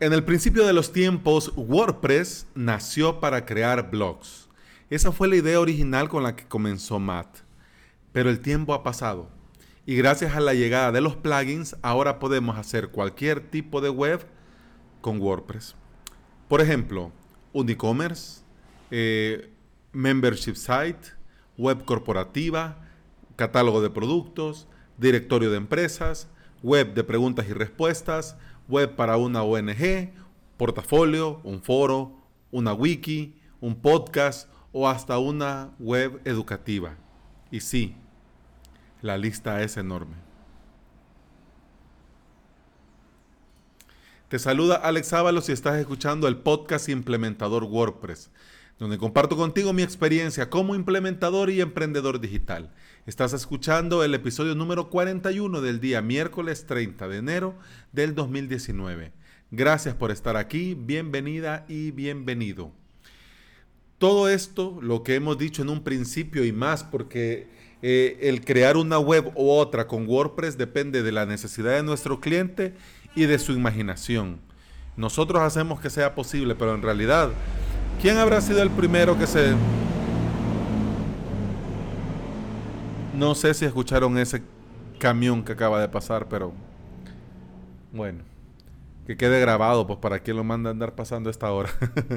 En el principio de los tiempos, WordPress nació para crear blogs. Esa fue la idea original con la que comenzó Matt. Pero el tiempo ha pasado. Y gracias a la llegada de los plugins, ahora podemos hacer cualquier tipo de web con WordPress. Por ejemplo, un e-commerce, eh, membership site, web corporativa, catálogo de productos, directorio de empresas, web de preguntas y respuestas, web para una ONG, portafolio, un foro, una wiki, un podcast o hasta una web educativa. Y sí, la lista es enorme. Te saluda Alex Ábalos y estás escuchando el podcast Implementador WordPress, donde comparto contigo mi experiencia como implementador y emprendedor digital. Estás escuchando el episodio número 41 del día miércoles 30 de enero del 2019. Gracias por estar aquí, bienvenida y bienvenido. Todo esto, lo que hemos dicho en un principio y más, porque eh, el crear una web u otra con WordPress depende de la necesidad de nuestro cliente y de su imaginación. Nosotros hacemos que sea posible, pero en realidad, ¿quién habrá sido el primero que se No sé si escucharon ese camión que acaba de pasar, pero bueno, que quede grabado, pues para quien lo manda a andar pasando esta hora.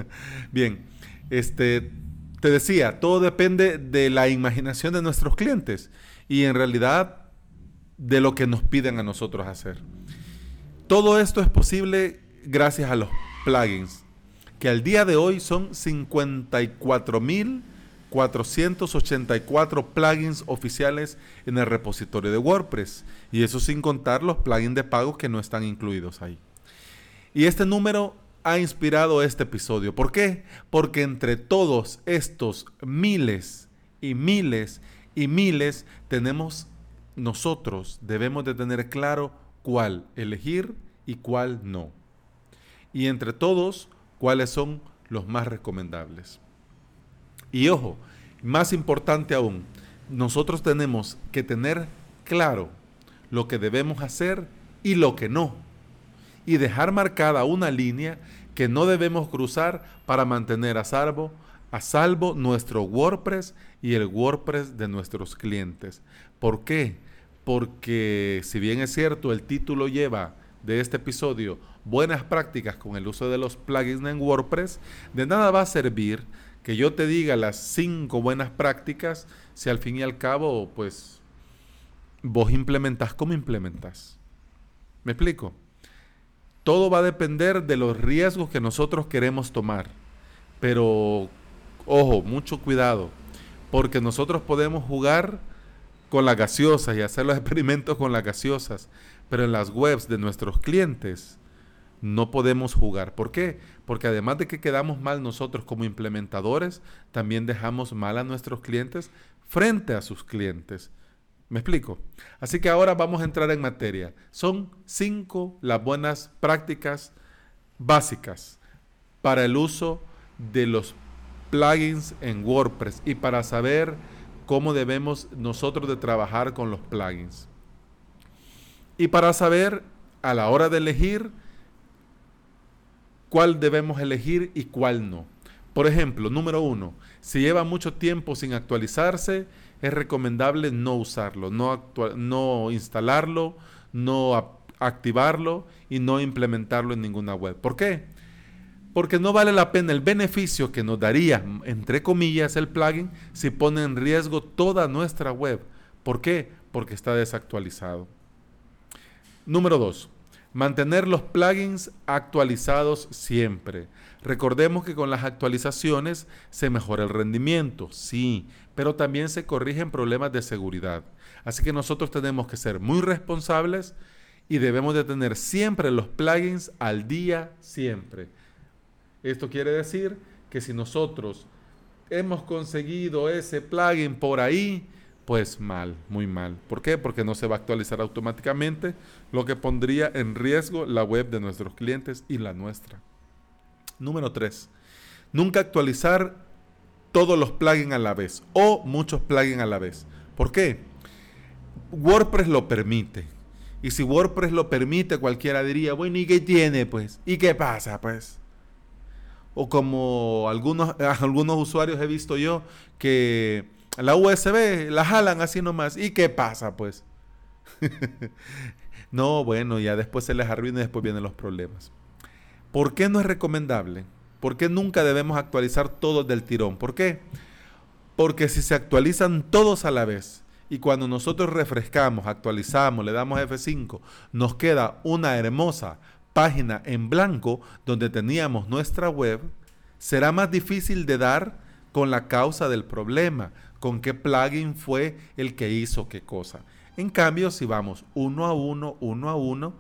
Bien, este, te decía, todo depende de la imaginación de nuestros clientes y en realidad de lo que nos piden a nosotros hacer. Todo esto es posible gracias a los plugins, que al día de hoy son 54 mil 484 plugins oficiales en el repositorio de WordPress. Y eso sin contar los plugins de pago que no están incluidos ahí. Y este número ha inspirado este episodio. ¿Por qué? Porque entre todos estos miles y miles y miles tenemos nosotros debemos de tener claro cuál elegir y cuál no. Y entre todos, cuáles son los más recomendables. Y ojo, más importante aún, nosotros tenemos que tener claro lo que debemos hacer y lo que no. Y dejar marcada una línea que no debemos cruzar para mantener a salvo, a salvo nuestro WordPress y el WordPress de nuestros clientes. ¿Por qué? Porque si bien es cierto, el título lleva de este episodio buenas prácticas con el uso de los plugins en WordPress, de nada va a servir que yo te diga las cinco buenas prácticas si al fin y al cabo, pues, vos implementás como implementás. ¿Me explico? Todo va a depender de los riesgos que nosotros queremos tomar. Pero, ojo, mucho cuidado, porque nosotros podemos jugar con las gaseosas y hacer los experimentos con las gaseosas, pero en las webs de nuestros clientes no podemos jugar. ¿Por qué? Porque además de que quedamos mal nosotros como implementadores, también dejamos mal a nuestros clientes frente a sus clientes. ¿Me explico? Así que ahora vamos a entrar en materia. Son cinco las buenas prácticas básicas para el uso de los plugins en WordPress y para saber cómo debemos nosotros de trabajar con los plugins. Y para saber a la hora de elegir cuál debemos elegir y cuál no. Por ejemplo, número uno, si lleva mucho tiempo sin actualizarse, es recomendable no usarlo, no, instalarlo, no activarlo y no implementarlo en ninguna web. ¿Por qué? Porque no vale la pena el beneficio que nos daría, entre comillas, el plugin si pone en riesgo toda nuestra web. ¿Por qué? Porque está desactualizado. Número dos, Mantener los plugins actualizados siempre. Recordemos que con las actualizaciones se mejora el rendimiento, sí, pero también se corrigen problemas de seguridad. Así que nosotros tenemos que ser muy responsables y debemos de tener siempre los plugins al día, siempre. Esto quiere decir que si nosotros hemos conseguido ese plugin por ahí, pues mal, muy mal. ¿Por qué? Porque no se va a actualizar automáticamente, lo que pondría en riesgo la web de nuestros clientes y la nuestra. Número 3. Nunca actualizar todos los plugins a la vez o muchos plugins a la vez. ¿Por qué? WordPress lo permite. Y si WordPress lo permite, cualquiera diría, bueno, ¿y qué tiene pues? ¿Y qué pasa pues? O como algunos, algunos usuarios he visto yo que la USB la jalan así nomás. ¿Y qué pasa pues? no, bueno, ya después se les arruina y después vienen los problemas. ¿Por qué no es recomendable? ¿Por qué nunca debemos actualizar todos del tirón? ¿Por qué? Porque si se actualizan todos a la vez y cuando nosotros refrescamos, actualizamos, le damos F5, nos queda una hermosa página en blanco donde teníamos nuestra web, será más difícil de dar con la causa del problema, con qué plugin fue el que hizo qué cosa. En cambio, si vamos uno a uno, uno a uno,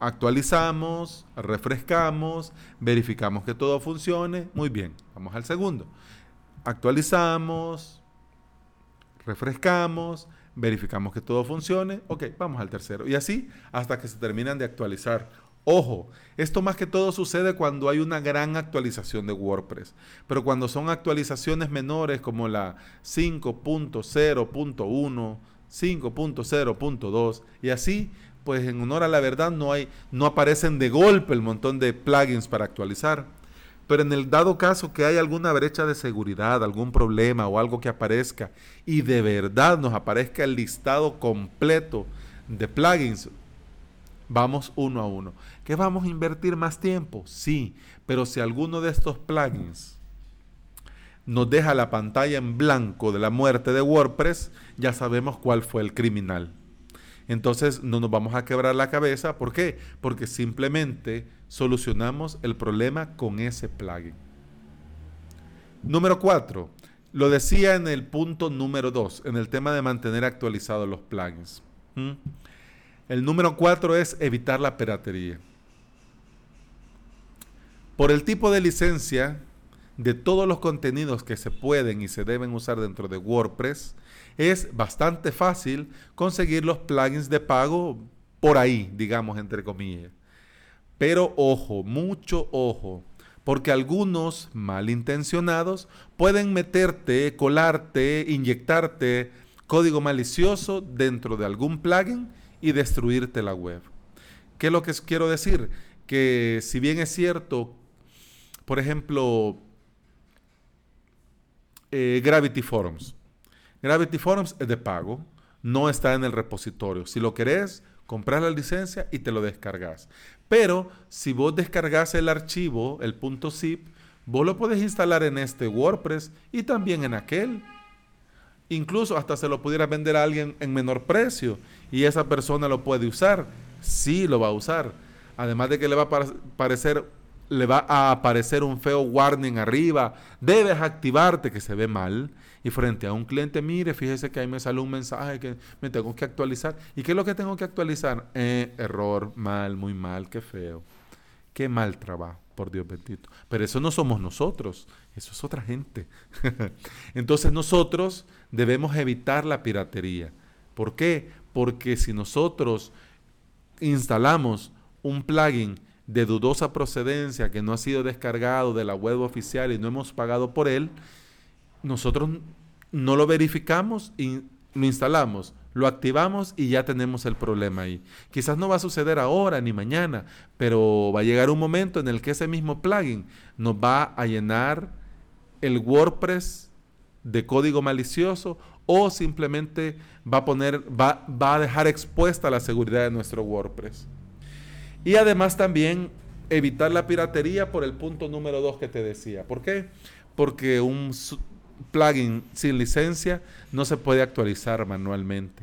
actualizamos, refrescamos, verificamos que todo funcione, muy bien, vamos al segundo. Actualizamos, refrescamos, verificamos que todo funcione, ok, vamos al tercero. Y así hasta que se terminan de actualizar. Ojo, esto más que todo sucede cuando hay una gran actualización de WordPress, pero cuando son actualizaciones menores como la 5.0.1, 5.0.2 y así, pues en honor a la verdad no hay no aparecen de golpe el montón de plugins para actualizar. Pero en el dado caso que hay alguna brecha de seguridad, algún problema o algo que aparezca y de verdad nos aparezca el listado completo de plugins, vamos uno a uno. ¿Que vamos a invertir más tiempo? Sí, pero si alguno de estos plugins nos deja la pantalla en blanco de la muerte de WordPress, ya sabemos cuál fue el criminal. Entonces no nos vamos a quebrar la cabeza. ¿Por qué? Porque simplemente solucionamos el problema con ese plugin. Número 4. Lo decía en el punto número 2, en el tema de mantener actualizados los plugins. ¿Mm? El número 4 es evitar la piratería. Por el tipo de licencia de todos los contenidos que se pueden y se deben usar dentro de WordPress, es bastante fácil conseguir los plugins de pago por ahí, digamos, entre comillas. Pero ojo, mucho ojo, porque algunos malintencionados pueden meterte, colarte, inyectarte código malicioso dentro de algún plugin y destruirte la web. ¿Qué es lo que quiero decir? Que si bien es cierto, por ejemplo, eh, Gravity Forums. Gravity Forums es de pago, no está en el repositorio. Si lo querés, compras la licencia y te lo descargas. Pero si vos descargas el archivo, el .zip, vos lo puedes instalar en este WordPress y también en aquel. Incluso hasta se lo pudiera vender a alguien en menor precio y esa persona lo puede usar. Sí lo va a usar. Además de que le va a parecer le va a aparecer un feo warning arriba, debes activarte que se ve mal. Y frente a un cliente, mire, fíjese que ahí me sale un mensaje que me tengo que actualizar. ¿Y qué es lo que tengo que actualizar? Eh, error, mal, muy mal, qué feo. Qué mal trabajo, por Dios bendito. Pero eso no somos nosotros, eso es otra gente. Entonces nosotros debemos evitar la piratería. ¿Por qué? Porque si nosotros instalamos un plugin de dudosa procedencia que no ha sido descargado de la web oficial y no hemos pagado por él, nosotros no lo verificamos y lo instalamos, lo activamos y ya tenemos el problema ahí. Quizás no va a suceder ahora ni mañana, pero va a llegar un momento en el que ese mismo plugin nos va a llenar el WordPress de código malicioso o simplemente va a poner va, va a dejar expuesta la seguridad de nuestro WordPress. Y además también evitar la piratería por el punto número 2 que te decía. ¿Por qué? Porque un plugin sin licencia no se puede actualizar manualmente.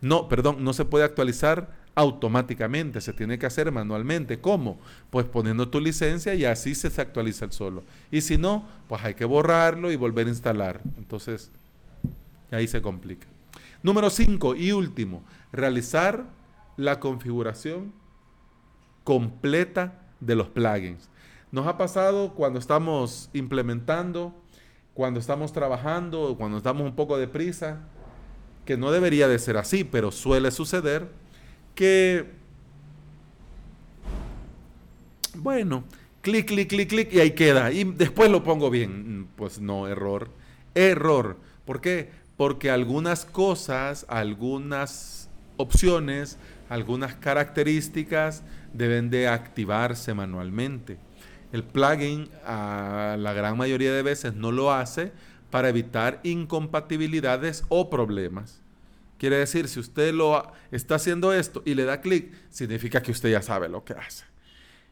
No, perdón, no se puede actualizar automáticamente, se tiene que hacer manualmente. ¿Cómo? Pues poniendo tu licencia y así se actualiza el solo. Y si no, pues hay que borrarlo y volver a instalar. Entonces, ahí se complica. Número 5 y último, realizar la configuración completa de los plugins. Nos ha pasado cuando estamos implementando, cuando estamos trabajando, cuando estamos un poco deprisa, que no debería de ser así, pero suele suceder que, bueno, clic, clic, clic, clic y ahí queda. Y después lo pongo bien. Pues no, error. Error. ¿Por qué? Porque algunas cosas, algunas opciones algunas características deben de activarse manualmente. El plugin a la gran mayoría de veces no lo hace para evitar incompatibilidades o problemas. Quiere decir, si usted lo está haciendo esto y le da clic, significa que usted ya sabe lo que hace.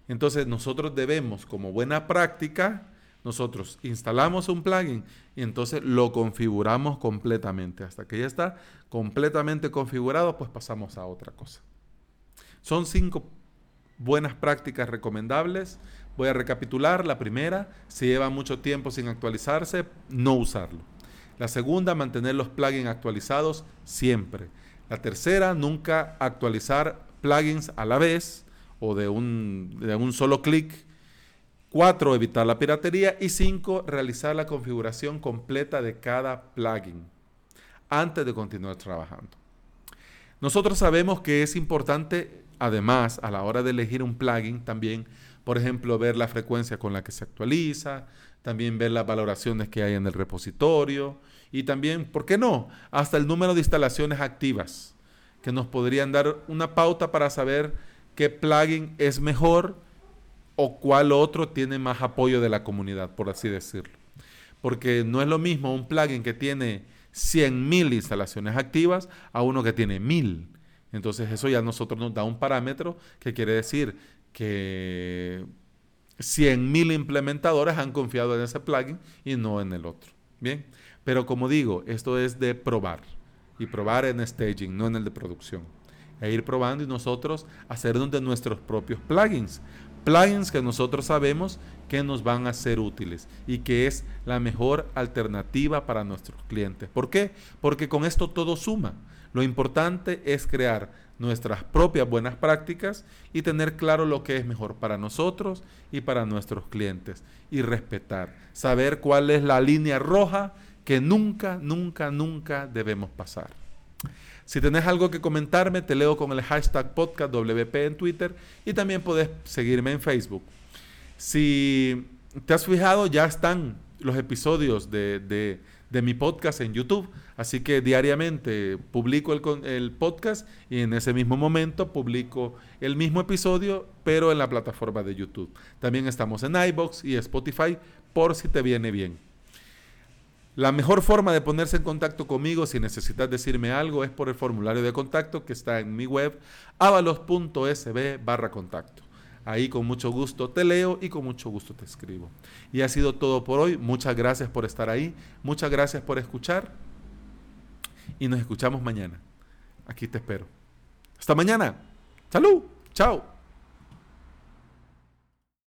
Entonces nosotros debemos, como buena práctica, nosotros instalamos un plugin y entonces lo configuramos completamente. Hasta que ya está completamente configurado, pues pasamos a otra cosa. Son cinco buenas prácticas recomendables. Voy a recapitular. La primera, si lleva mucho tiempo sin actualizarse, no usarlo. La segunda, mantener los plugins actualizados siempre. La tercera, nunca actualizar plugins a la vez o de un, de un solo clic 4. Evitar la piratería. Y 5. Realizar la configuración completa de cada plugin antes de continuar trabajando. Nosotros sabemos que es importante, además, a la hora de elegir un plugin, también, por ejemplo, ver la frecuencia con la que se actualiza, también ver las valoraciones que hay en el repositorio y también, ¿por qué no? Hasta el número de instalaciones activas, que nos podrían dar una pauta para saber qué plugin es mejor o cuál otro tiene más apoyo de la comunidad, por así decirlo. Porque no es lo mismo un plugin que tiene 100.000 instalaciones activas a uno que tiene 1000. Entonces eso ya nosotros nos da un parámetro que quiere decir que 100.000 implementadores han confiado en ese plugin y no en el otro. Bien, pero como digo, esto es de probar y probar en staging, no en el de producción. E ir probando y nosotros hacer de nuestros propios plugins plugins que nosotros sabemos que nos van a ser útiles y que es la mejor alternativa para nuestros clientes. ¿Por qué? Porque con esto todo suma. Lo importante es crear nuestras propias buenas prácticas y tener claro lo que es mejor para nosotros y para nuestros clientes y respetar, saber cuál es la línea roja que nunca, nunca, nunca debemos pasar. Si tenés algo que comentarme, te leo con el hashtag podcastwp en Twitter y también puedes seguirme en Facebook. Si te has fijado, ya están los episodios de, mi podcast en YouTube. Así que diariamente publico el, el, podcast y en ese mismo momento publico el mismo episodio, pero en la plataforma de YouTube. También estamos en iBox y Spotify por si te viene bien. La mejor forma de ponerse en contacto conmigo si necesitas decirme algo es por el formulario de contacto que está en mi web avalos.sb barra contacto. Ahí con mucho gusto te leo y con mucho gusto te escribo. Y ha sido todo por hoy. Muchas gracias por estar ahí. Muchas gracias por escuchar. Y nos escuchamos mañana. Aquí te espero. Hasta mañana. Salud. Chao.